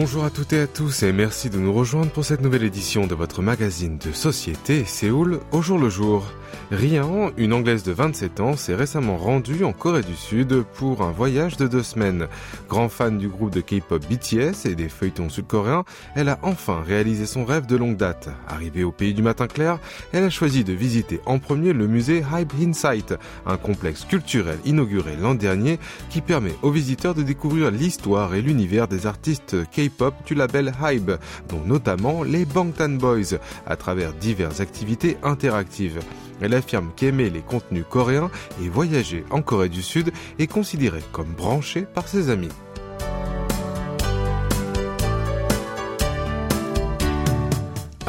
Bonjour à toutes et à tous et merci de nous rejoindre pour cette nouvelle édition de votre magazine de société Séoul au jour le jour. Rian, une Anglaise de 27 ans, s'est récemment rendue en Corée du Sud pour un voyage de deux semaines. Grand fan du groupe de K-pop BTS et des feuilletons sud-coréens, elle a enfin réalisé son rêve de longue date. Arrivée au pays du matin clair, elle a choisi de visiter en premier le musée Hype Insight, un complexe culturel inauguré l'an dernier qui permet aux visiteurs de découvrir l'histoire et l'univers des artistes K-pop du label Hype, dont notamment les Bangtan Boys, à travers diverses activités interactives. Elle affirme qu'aimer les contenus coréens et voyager en Corée du Sud est considéré comme branché par ses amis.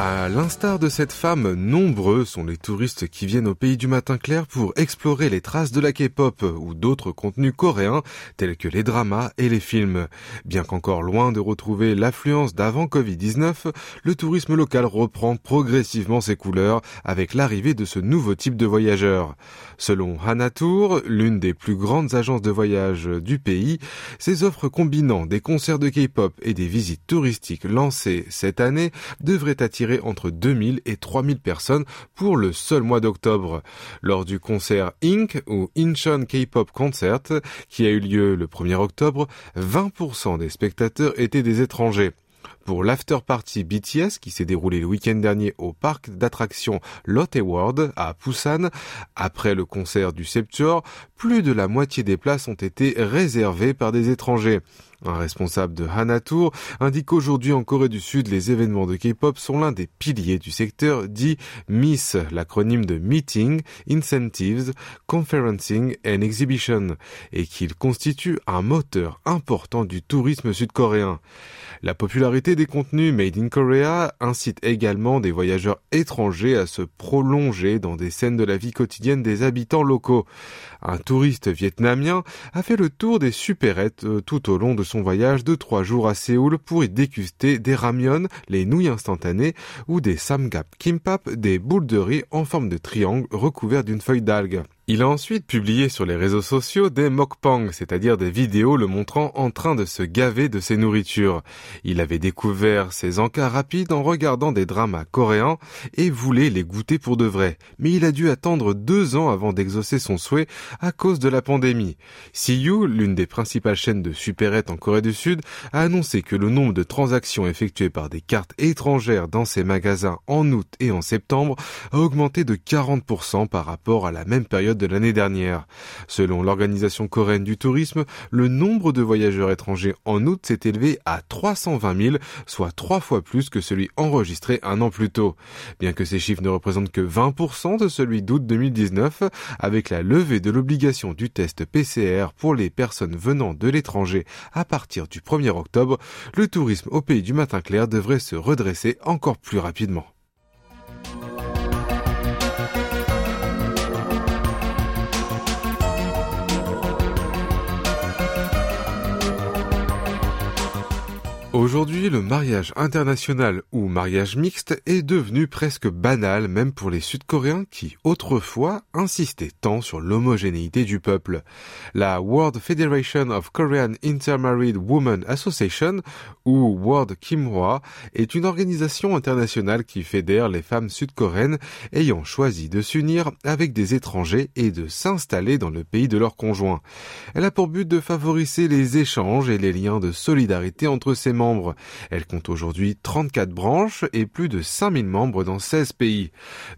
À l'instar de cette femme, nombreux sont les touristes qui viennent au pays du matin clair pour explorer les traces de la K-pop ou d'autres contenus coréens tels que les dramas et les films. Bien qu'encore loin de retrouver l'affluence d'avant Covid-19, le tourisme local reprend progressivement ses couleurs avec l'arrivée de ce nouveau type de voyageurs. Selon Hanatour, l'une des plus grandes agences de voyage du pays, ces offres combinant des concerts de K-pop et des visites touristiques lancées cette année devraient attirer entre 2000 et 3000 personnes pour le seul mois d'octobre. Lors du concert Inc. ou Incheon K-Pop Concert, qui a eu lieu le 1er octobre, 20% des spectateurs étaient des étrangers pour l'after party BTS qui s'est déroulé le week-end dernier au parc d'attractions Lotte World à Busan. Après le concert du Septuor, plus de la moitié des places ont été réservées par des étrangers. Un responsable de Hanatour indique qu'aujourd'hui en Corée du Sud, les événements de K-pop sont l'un des piliers du secteur dit MIS, l'acronyme de Meeting, Incentives, Conferencing and Exhibition, et qu'ils constituent un moteur important du tourisme sud-coréen. La popularité des contenus Made in Korea incite également des voyageurs étrangers à se prolonger dans des scènes de la vie quotidienne des habitants locaux. Un touriste vietnamien a fait le tour des supérettes euh, tout au long de son voyage de trois jours à Séoul pour y déguster des ramyeon, les nouilles instantanées, ou des samgap kimbap, des boules de riz en forme de triangle recouvertes d'une feuille d'algue. Il a ensuite publié sur les réseaux sociaux des mukbang, c'est-à-dire des vidéos le montrant en train de se gaver de ses nourritures. Il avait découvert ces encas rapides en regardant des dramas coréens et voulait les goûter pour de vrai. Mais il a dû attendre deux ans avant d'exaucer son souhait à cause de la pandémie. CU, l'une des principales chaînes de supérettes en Corée du Sud, a annoncé que le nombre de transactions effectuées par des cartes étrangères dans ses magasins en août et en septembre a augmenté de 40% par rapport à la même période de l'année dernière. Selon l'Organisation coréenne du tourisme, le nombre de voyageurs étrangers en août s'est élevé à 320 000, soit trois fois plus que celui enregistré un an plus tôt. Bien que ces chiffres ne représentent que 20% de celui d'août 2019, avec la levée de l'obligation du test PCR pour les personnes venant de l'étranger à partir du 1er octobre, le tourisme au pays du matin clair devrait se redresser encore plus rapidement. Aujourd'hui, le mariage international ou mariage mixte est devenu presque banal même pour les Sud-Coréens qui, autrefois, insistaient tant sur l'homogénéité du peuple. La World Federation of Korean Intermarried Women Association, ou World Kimhwa, est une organisation internationale qui fédère les femmes sud-coréennes ayant choisi de s'unir avec des étrangers et de s'installer dans le pays de leur conjoint. Elle a pour but de favoriser les échanges et les liens de solidarité entre ses membres elle compte aujourd'hui 34 branches et plus de 5000 membres dans 16 pays.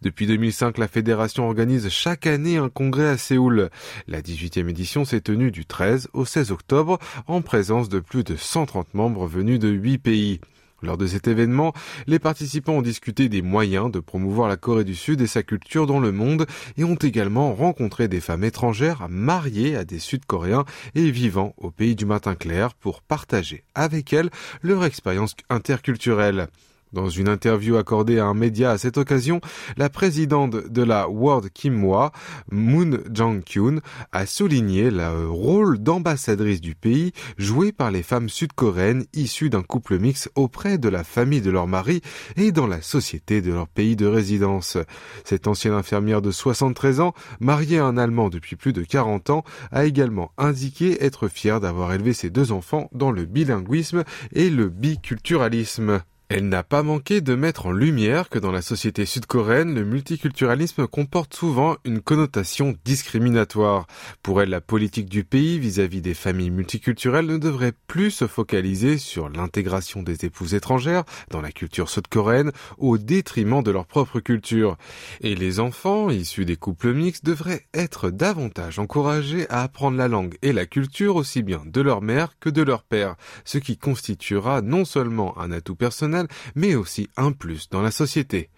Depuis 2005, la fédération organise chaque année un congrès à Séoul. La 18e édition s'est tenue du 13 au 16 octobre en présence de plus de 130 membres venus de 8 pays. Lors de cet événement, les participants ont discuté des moyens de promouvoir la Corée du Sud et sa culture dans le monde et ont également rencontré des femmes étrangères mariées à des Sud-Coréens et vivant au pays du matin clair pour partager avec elles leur expérience interculturelle. Dans une interview accordée à un média à cette occasion, la présidente de la World Kimwa, Moon Jang-kyun, a souligné le rôle d'ambassadrice du pays joué par les femmes sud-coréennes issues d'un couple mixte auprès de la famille de leur mari et dans la société de leur pays de résidence. Cette ancienne infirmière de 73 ans, mariée à un Allemand depuis plus de 40 ans, a également indiqué être fière d'avoir élevé ses deux enfants dans le bilinguisme et le biculturalisme. Elle n'a pas manqué de mettre en lumière que dans la société sud-coréenne, le multiculturalisme comporte souvent une connotation discriminatoire. Pour elle, la politique du pays vis-à-vis des familles multiculturelles ne devrait plus se focaliser sur l'intégration des épouses étrangères dans la culture sud-coréenne au détriment de leur propre culture. Et les enfants issus des couples mixtes devraient être davantage encouragés à apprendre la langue et la culture aussi bien de leur mère que de leur père, ce qui constituera non seulement un atout personnel, mais aussi un plus dans la société.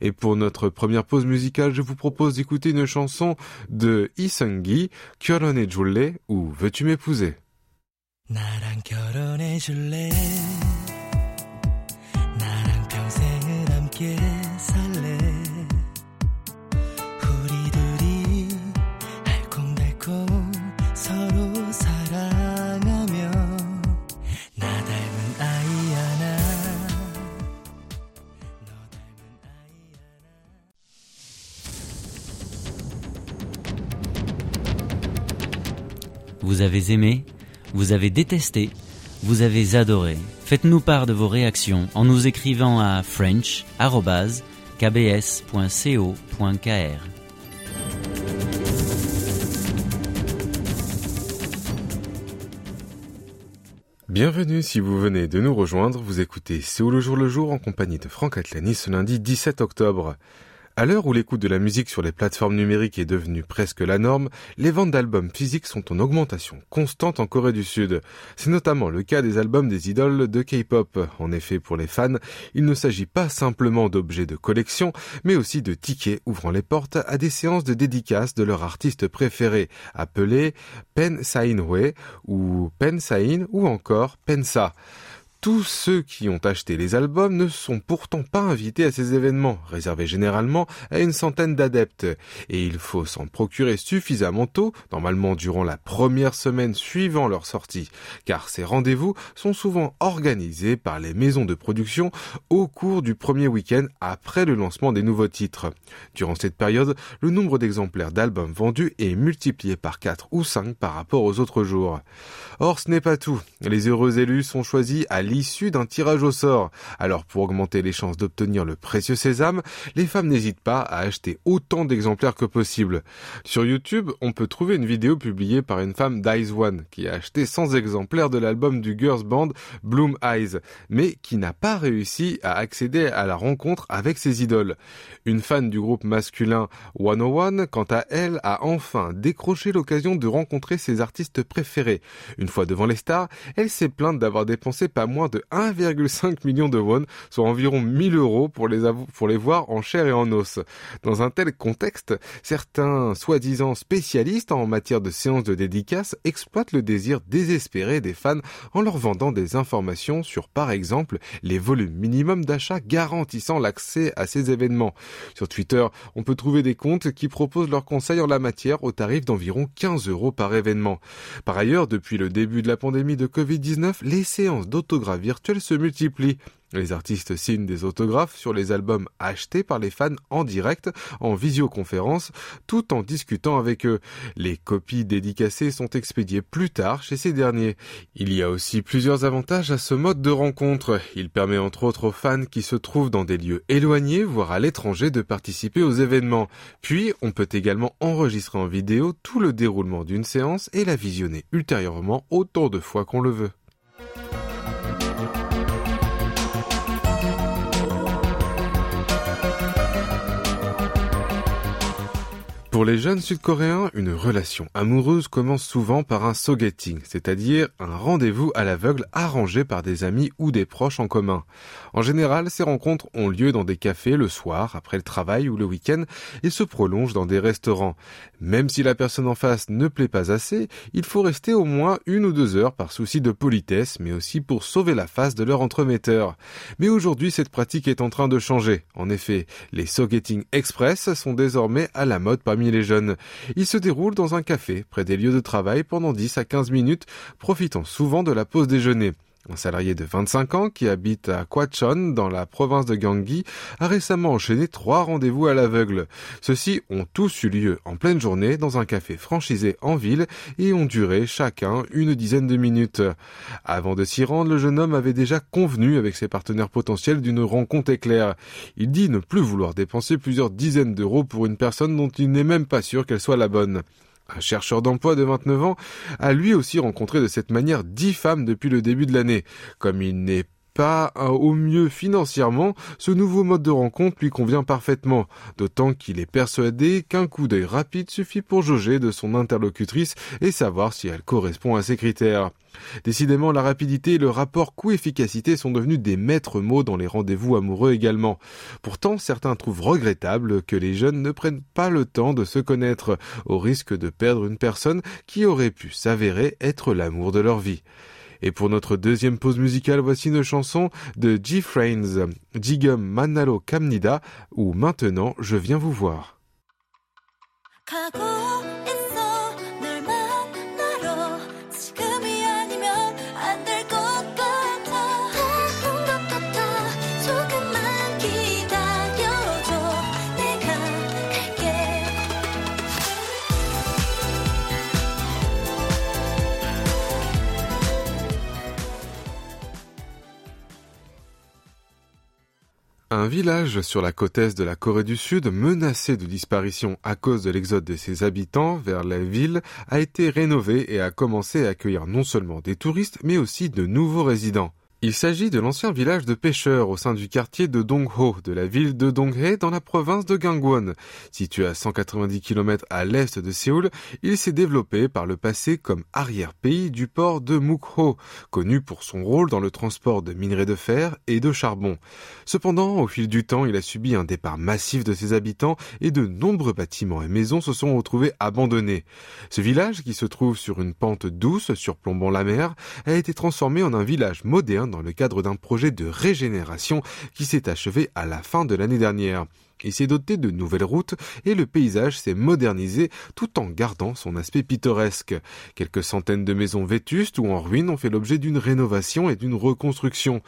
Et pour notre première pause musicale, je vous propose d'écouter une chanson de Isungi, Kyorone Julle ou Veux-tu m'épouser? Vous avez aimé, vous avez détesté, vous avez adoré. Faites-nous part de vos réactions en nous écrivant à french.kbs.co.kr. Bienvenue si vous venez de nous rejoindre, vous écoutez Séoul le jour le jour en compagnie de Franck Atlani ce lundi 17 octobre. À l'heure où l'écoute de la musique sur les plateformes numériques est devenue presque la norme, les ventes d'albums physiques sont en augmentation constante en Corée du Sud. C'est notamment le cas des albums des idoles de K-pop. En effet, pour les fans, il ne s'agit pas simplement d'objets de collection, mais aussi de tickets ouvrant les portes à des séances de dédicaces de leur artiste préféré, appelés Pen Sainhwe ou Pen Sain ou encore Pensa. Tous ceux qui ont acheté les albums ne sont pourtant pas invités à ces événements, réservés généralement à une centaine d'adeptes, et il faut s'en procurer suffisamment tôt, normalement durant la première semaine suivant leur sortie, car ces rendez-vous sont souvent organisés par les maisons de production au cours du premier week-end après le lancement des nouveaux titres. Durant cette période, le nombre d'exemplaires d'albums vendus est multiplié par 4 ou 5 par rapport aux autres jours. Or, ce n'est pas tout. Les heureux élus sont choisis à l'issue d'un tirage au sort. Alors pour augmenter les chances d'obtenir le précieux sésame, les femmes n'hésitent pas à acheter autant d'exemplaires que possible. Sur YouTube, on peut trouver une vidéo publiée par une femme d'Eyes One qui a acheté 100 exemplaires de l'album du girls band Bloom Eyes, mais qui n'a pas réussi à accéder à la rencontre avec ses idoles. Une fan du groupe masculin 101, quant à elle, a enfin décroché l'occasion de rencontrer ses artistes préférés. Une fois devant les stars, elle s'est plainte d'avoir dépensé pas moins de 1,5 million de won, soit environ 1000 euros pour les, pour les voir en chair et en os. Dans un tel contexte, certains soi-disant spécialistes en matière de séances de dédicaces exploitent le désir désespéré des fans en leur vendant des informations sur par exemple les volumes minimums d'achat garantissant l'accès à ces événements. Sur Twitter, on peut trouver des comptes qui proposent leurs conseils en la matière au tarif d'environ 15 euros par événement. Par ailleurs, depuis le début de la pandémie de Covid-19, les séances d'autographes virtuels se multiplient. Les artistes signent des autographes sur les albums achetés par les fans en direct, en visioconférence, tout en discutant avec eux. Les copies dédicacées sont expédiées plus tard chez ces derniers. Il y a aussi plusieurs avantages à ce mode de rencontre. Il permet entre autres aux fans qui se trouvent dans des lieux éloignés, voire à l'étranger, de participer aux événements. Puis, on peut également enregistrer en vidéo tout le déroulement d'une séance et la visionner ultérieurement autant de fois qu'on le veut. Pour les jeunes sud-coréens, une relation amoureuse commence souvent par un sogeting, c'est-à-dire un rendez-vous à l'aveugle arrangé par des amis ou des proches en commun. En général, ces rencontres ont lieu dans des cafés le soir, après le travail ou le week-end, et se prolongent dans des restaurants. Même si la personne en face ne plaît pas assez, il faut rester au moins une ou deux heures par souci de politesse, mais aussi pour sauver la face de leur entremetteur. Mais aujourd'hui, cette pratique est en train de changer. En effet, les sogeting express sont désormais à la mode parmi les jeunes. Ils se déroulent dans un café, près des lieux de travail, pendant 10 à 15 minutes, profitant souvent de la pause déjeuner. Un salarié de 25 ans qui habite à Kwachon, dans la province de Gyeonggi, a récemment enchaîné trois rendez-vous à l'aveugle. Ceux-ci ont tous eu lieu en pleine journée dans un café franchisé en ville et ont duré chacun une dizaine de minutes. Avant de s'y rendre, le jeune homme avait déjà convenu avec ses partenaires potentiels d'une rencontre éclair. Il dit ne plus vouloir dépenser plusieurs dizaines d'euros pour une personne dont il n'est même pas sûr qu'elle soit la bonne. Un chercheur d'emploi de 29 ans a lui aussi rencontré de cette manière 10 femmes depuis le début de l'année. Comme il n'est pas au mieux financièrement, ce nouveau mode de rencontre lui convient parfaitement, d'autant qu'il est persuadé qu'un coup d'œil rapide suffit pour jauger de son interlocutrice et savoir si elle correspond à ses critères. Décidément, la rapidité et le rapport coût-efficacité sont devenus des maîtres mots dans les rendez-vous amoureux également. Pourtant, certains trouvent regrettable que les jeunes ne prennent pas le temps de se connaître, au risque de perdre une personne qui aurait pu s'avérer être l'amour de leur vie. Et pour notre deuxième pause musicale, voici une chanson de G. Frains, Jigum Manalo Kamnida, ou Maintenant je viens vous voir. Un village sur la côte est de la Corée du Sud, menacé de disparition à cause de l'exode de ses habitants vers la ville, a été rénové et a commencé à accueillir non seulement des touristes, mais aussi de nouveaux résidents. Il s'agit de l'ancien village de pêcheurs au sein du quartier de Dongho, de la ville de Donghae dans la province de Gangwon. Situé à 190 km à l'est de Séoul, il s'est développé par le passé comme arrière-pays du port de Mukho, connu pour son rôle dans le transport de minerais de fer et de charbon. Cependant, au fil du temps, il a subi un départ massif de ses habitants et de nombreux bâtiments et maisons se sont retrouvés abandonnés. Ce village, qui se trouve sur une pente douce surplombant la mer, a été transformé en un village moderne dans le cadre d'un projet de régénération qui s'est achevé à la fin de l'année dernière. Il s'est doté de nouvelles routes et le paysage s'est modernisé tout en gardant son aspect pittoresque. Quelques centaines de maisons vétustes ou en ruine ont fait l'objet d'une rénovation et d'une reconstruction.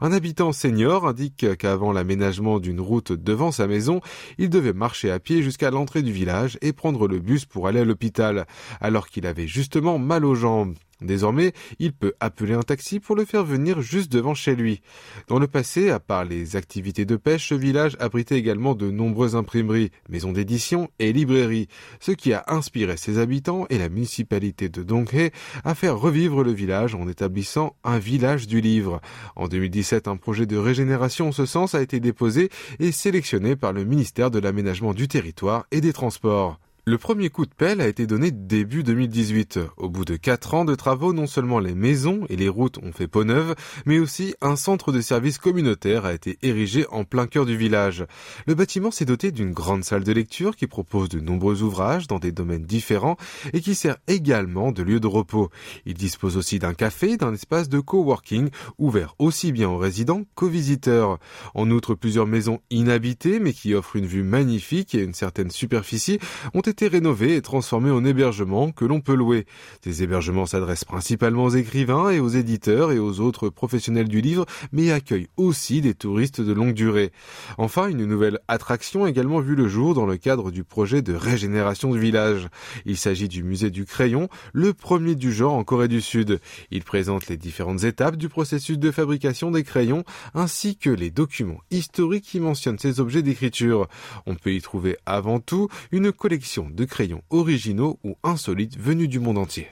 Un habitant senior indique qu'avant l'aménagement d'une route devant sa maison, il devait marcher à pied jusqu'à l'entrée du village et prendre le bus pour aller à l'hôpital, alors qu'il avait justement mal aux jambes. Désormais, il peut appeler un taxi pour le faire venir juste devant chez lui. Dans le passé, à part les activités de pêche, ce village abritait également de nombreuses imprimeries, maisons d'édition et librairies, ce qui a inspiré ses habitants et la municipalité de Donghae à faire revivre le village en établissant un village du livre. En 2017, un projet de régénération en ce sens a été déposé et sélectionné par le ministère de l'aménagement du territoire et des transports. Le premier coup de pelle a été donné début 2018. Au bout de quatre ans de travaux, non seulement les maisons et les routes ont fait peau neuve, mais aussi un centre de services communautaire a été érigé en plein cœur du village. Le bâtiment s'est doté d'une grande salle de lecture qui propose de nombreux ouvrages dans des domaines différents et qui sert également de lieu de repos. Il dispose aussi d'un café d'un espace de coworking ouvert aussi bien aux résidents qu'aux visiteurs. En outre, plusieurs maisons inhabitées mais qui offrent une vue magnifique et une certaine superficie ont rénovés et transformés en hébergements que l'on peut louer. Ces hébergements s'adressent principalement aux écrivains et aux éditeurs et aux autres professionnels du livre, mais accueillent aussi des touristes de longue durée. Enfin, une nouvelle attraction a également vu le jour dans le cadre du projet de régénération du village. Il s'agit du musée du crayon, le premier du genre en Corée du Sud. Il présente les différentes étapes du processus de fabrication des crayons ainsi que les documents historiques qui mentionnent ces objets d'écriture. On peut y trouver avant tout une collection de crayons originaux ou insolites venus du monde entier.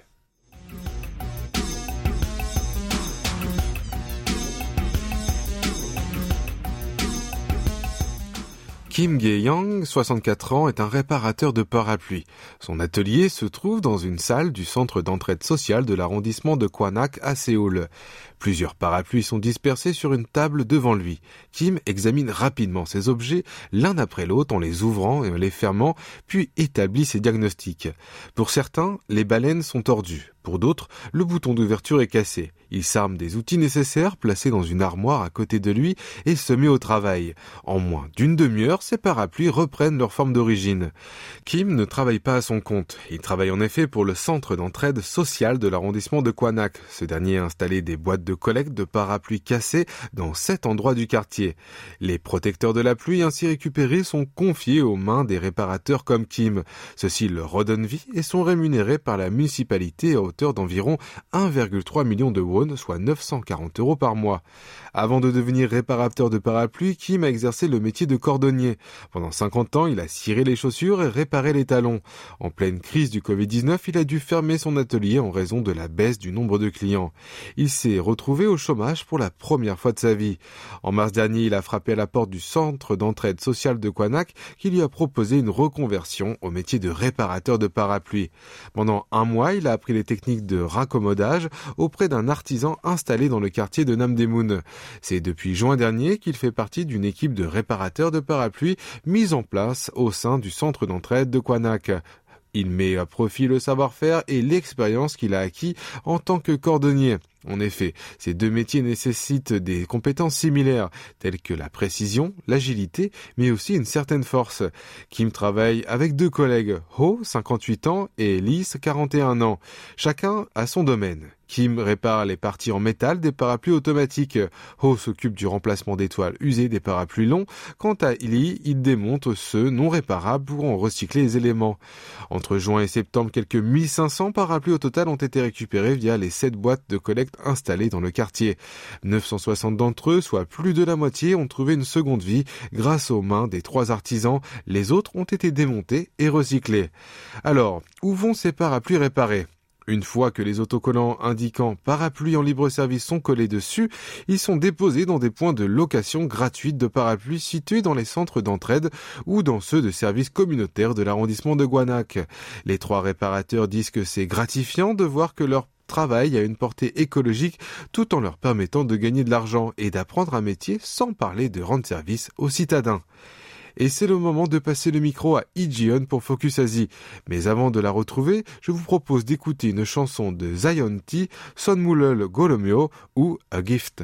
Kim Gae-young, 64 ans, est un réparateur de parapluies. Son atelier se trouve dans une salle du centre d'entraide sociale de l'arrondissement de Kwanak à Séoul. Plusieurs parapluies sont dispersés sur une table devant lui. Kim examine rapidement ces objets l'un après l'autre en les ouvrant et en les fermant, puis établit ses diagnostics. Pour certains, les baleines sont tordues. Pour d'autres, le bouton d'ouverture est cassé. Il s'arme des outils nécessaires placés dans une armoire à côté de lui et se met au travail. En moins d'une demi-heure, ses parapluies reprennent leur forme d'origine. Kim ne travaille pas à son compte. Il travaille en effet pour le centre d'entraide sociale de l'arrondissement de Kwanak. Ce dernier a installé des boîtes de collecte de parapluies cassés dans sept endroits du quartier. Les protecteurs de la pluie ainsi récupérés sont confiés aux mains des réparateurs comme Kim. Ceux-ci leur redonnent vie et sont rémunérés par la municipalité à hauteur d'environ 1,3 million de won, soit 940 euros par mois. Avant de devenir réparateur de parapluies, Kim a exercé le métier de cordonnier. Pendant 50 ans, il a ciré les chaussures et réparé les talons. En pleine crise du Covid-19, il a dû fermer son atelier en raison de la baisse du nombre de clients. Il s'est au chômage pour la première fois de sa vie. En mars dernier, il a frappé à la porte du centre d'entraide sociale de Kwanak qui lui a proposé une reconversion au métier de réparateur de parapluies. Pendant un mois, il a appris les techniques de raccommodage auprès d'un artisan installé dans le quartier de Namdemoun. C'est depuis juin dernier qu'il fait partie d'une équipe de réparateurs de parapluies mise en place au sein du centre d'entraide de Kwanak. Il met à profit le savoir-faire et l'expérience qu'il a acquis en tant que cordonnier. En effet, ces deux métiers nécessitent des compétences similaires, telles que la précision, l'agilité, mais aussi une certaine force. Kim travaille avec deux collègues, Ho, 58 ans, et Lis, 41 ans. Chacun a son domaine. Kim répare les parties en métal des parapluies automatiques. Ho s'occupe du remplacement des toiles usées des parapluies longs. Quant à Lee, il démonte ceux non réparables pour en recycler les éléments. Entre juin et septembre, quelques 1500 parapluies au total ont été récupérés via les 7 boîtes de collecte installées dans le quartier. 960 d'entre eux, soit plus de la moitié, ont trouvé une seconde vie grâce aux mains des trois artisans. Les autres ont été démontés et recyclés. Alors, où vont ces parapluies réparés? Une fois que les autocollants indiquant parapluie en libre service sont collés dessus, ils sont déposés dans des points de location gratuite de parapluies situés dans les centres d'entraide ou dans ceux de services communautaires de l'arrondissement de Guanac. Les trois réparateurs disent que c'est gratifiant de voir que leur travail a une portée écologique tout en leur permettant de gagner de l'argent et d'apprendre un métier sans parler de rendre service aux citadins. Et c'est le moment de passer le micro à Ijion pour Focus Asie. Mais avant de la retrouver, je vous propose d'écouter une chanson de Zion T, Son Mulul Golomyo ou A Gift.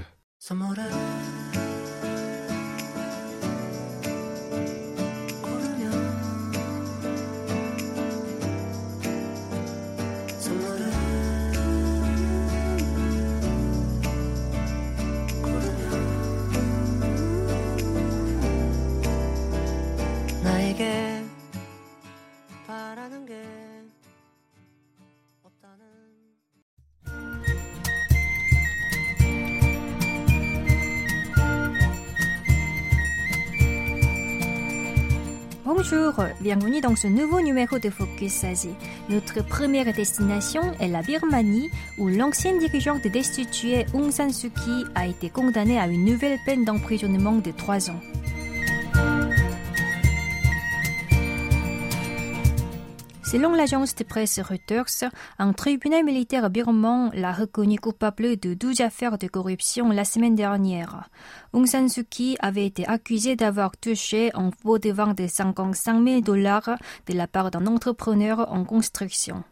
Bonjour, bienvenue dans ce nouveau numéro de Focus Asie. Notre première destination est la Birmanie, où l'ancien dirigeant de destitué Aung San Suu Kyi a été condamné à une nouvelle peine d'emprisonnement de trois ans. Selon l'agence de presse Reuters, un tribunal militaire birman l'a reconnu coupable de 12 affaires de corruption la semaine dernière. Aung San Suu Kyi avait été accusé d'avoir touché un faux devant de 55 000 dollars de la part d'un entrepreneur en construction.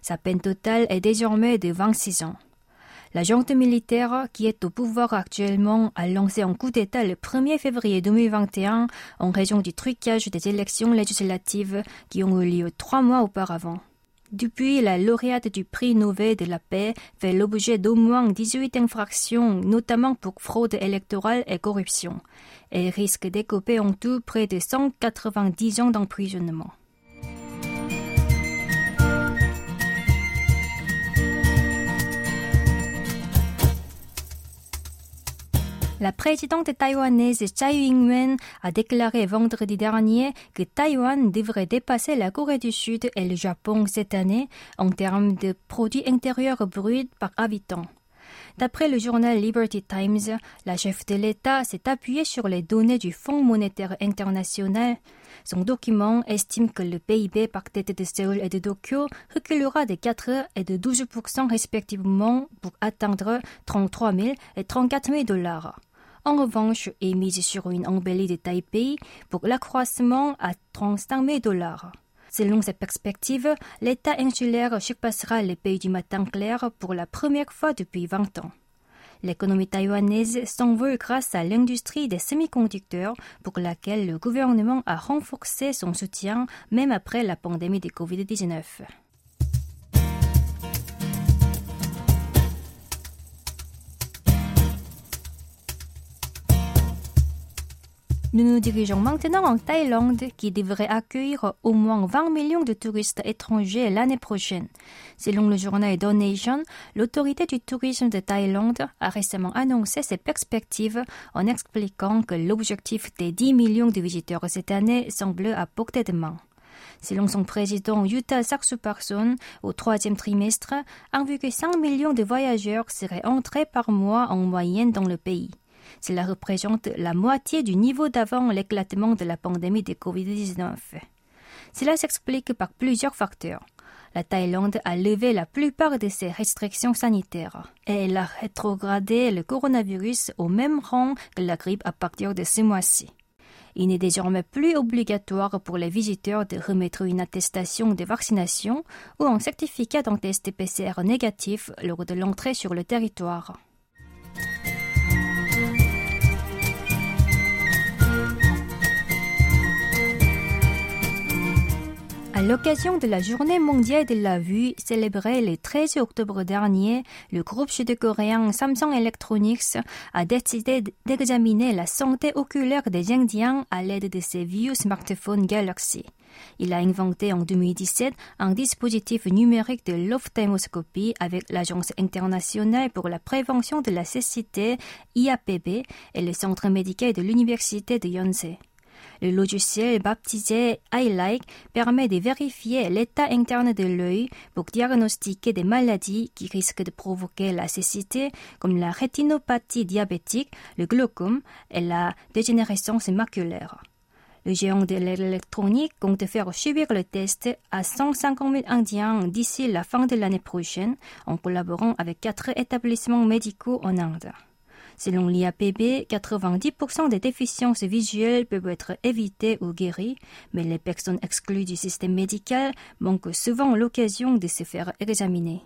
Sa peine totale est désormais de 26 ans. La junte militaire, qui est au pouvoir actuellement, a lancé un coup d'État le 1er février 2021 en raison du trucage des élections législatives qui ont eu lieu trois mois auparavant. Depuis, la lauréate du prix Nobel de la paix fait l'objet d'au moins 18 infractions, notamment pour fraude électorale et corruption. Elle risque d'écoper en tout près de 190 ans d'emprisonnement. La présidente taïwanaise Tsai Ing-wen a déclaré vendredi dernier que Taïwan devrait dépasser la Corée du Sud et le Japon cette année en termes de produits intérieurs bruts par habitant. D'après le journal Liberty Times, la chef de l'État s'est appuyée sur les données du Fonds monétaire international. Son document estime que le PIB par tête de Séoul et de Tokyo reculera de 4 et de 12% respectivement pour atteindre 33 000 et 34 000 dollars. En revanche, est mise sur une embellie de Taipei pour l'accroissement à 35 000 dollars. Selon cette perspective, l'État insulaire surpassera les pays du matin clair pour la première fois depuis 20 ans. L'économie taïwanaise s'envole grâce à l'industrie des semi-conducteurs pour laquelle le gouvernement a renforcé son soutien même après la pandémie de Covid-19. Nous nous dirigeons maintenant en Thaïlande qui devrait accueillir au moins 20 millions de touristes étrangers l'année prochaine. Selon le journal Donation, l'autorité du tourisme de Thaïlande a récemment annoncé ses perspectives en expliquant que l'objectif des 10 millions de visiteurs cette année semble à portée de main. Selon son président Yuta Saksuparson, au troisième trimestre, 1,5 million de voyageurs seraient entrés par mois en moyenne dans le pays. Cela représente la moitié du niveau d'avant l'éclatement de la pandémie de Covid-19. Cela s'explique par plusieurs facteurs. La Thaïlande a levé la plupart de ses restrictions sanitaires et elle a rétrogradé le coronavirus au même rang que la grippe à partir de ce mois-ci. Il n'est désormais plus obligatoire pour les visiteurs de remettre une attestation de vaccination ou un certificat d'un test PCR négatif lors de l'entrée sur le territoire. À l'occasion de la Journée mondiale de la vue célébrée le 13 octobre dernier, le groupe sud-coréen Samsung Electronics a décidé d'examiner la santé oculaire des Indiens à l'aide de ses vieux smartphones Galaxy. Il a inventé en 2017 un dispositif numérique de l'ophtalmoscopie avec l'Agence internationale pour la prévention de la cécité IAPB et le centre médical de l'Université de Yonsei. Le logiciel baptisé iLike permet de vérifier l'état interne de l'œil pour diagnostiquer des maladies qui risquent de provoquer la cécité comme la rétinopathie diabétique, le glaucome et la dégénérescence maculaire. Le géant de l'électronique compte faire subir le test à 150 000 Indiens d'ici la fin de l'année prochaine en collaborant avec quatre établissements médicaux en Inde. Selon l'IAPB, 90% des déficiences visuelles peuvent être évitées ou guéries, mais les personnes exclues du système médical manquent souvent l'occasion de se faire examiner.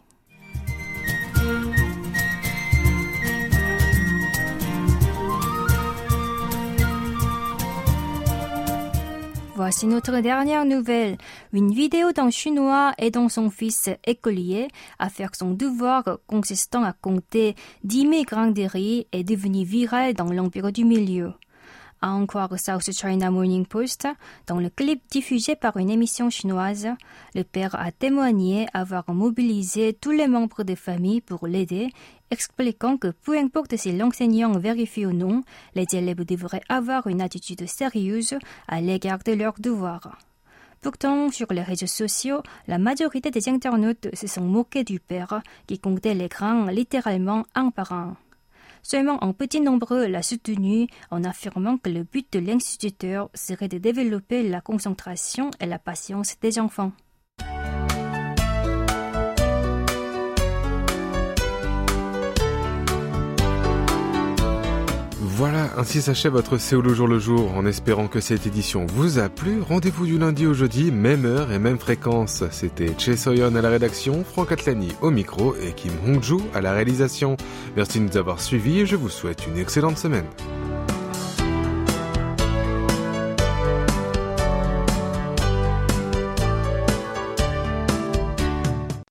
Voici notre dernière nouvelle. Une vidéo d'un Chinois aidant son fils écolier à faire son devoir consistant à compter 10 000 grains de riz est devenue virale dans l'Empire du Milieu. À en South China Morning Post, dans le clip diffusé par une émission chinoise, le père a témoigné avoir mobilisé tous les membres de famille pour l'aider expliquant que peu importe si l'enseignant vérifie ou non, les élèves devraient avoir une attitude sérieuse à l'égard de leurs devoirs. Pourtant, sur les réseaux sociaux, la majorité des internautes se sont moqués du père qui comptait les grains littéralement un par un. Seulement un petit nombre l'a soutenu en affirmant que le but de l'instituteur serait de développer la concentration et la patience des enfants. Voilà, ainsi s'achève votre Séoul au jour le jour. En espérant que cette édition vous a plu, rendez-vous du lundi au jeudi, même heure et même fréquence. C'était Che Soyon à la rédaction, Franck Atlani au micro et Kim Hongju à la réalisation. Merci de nous avoir suivis et je vous souhaite une excellente semaine.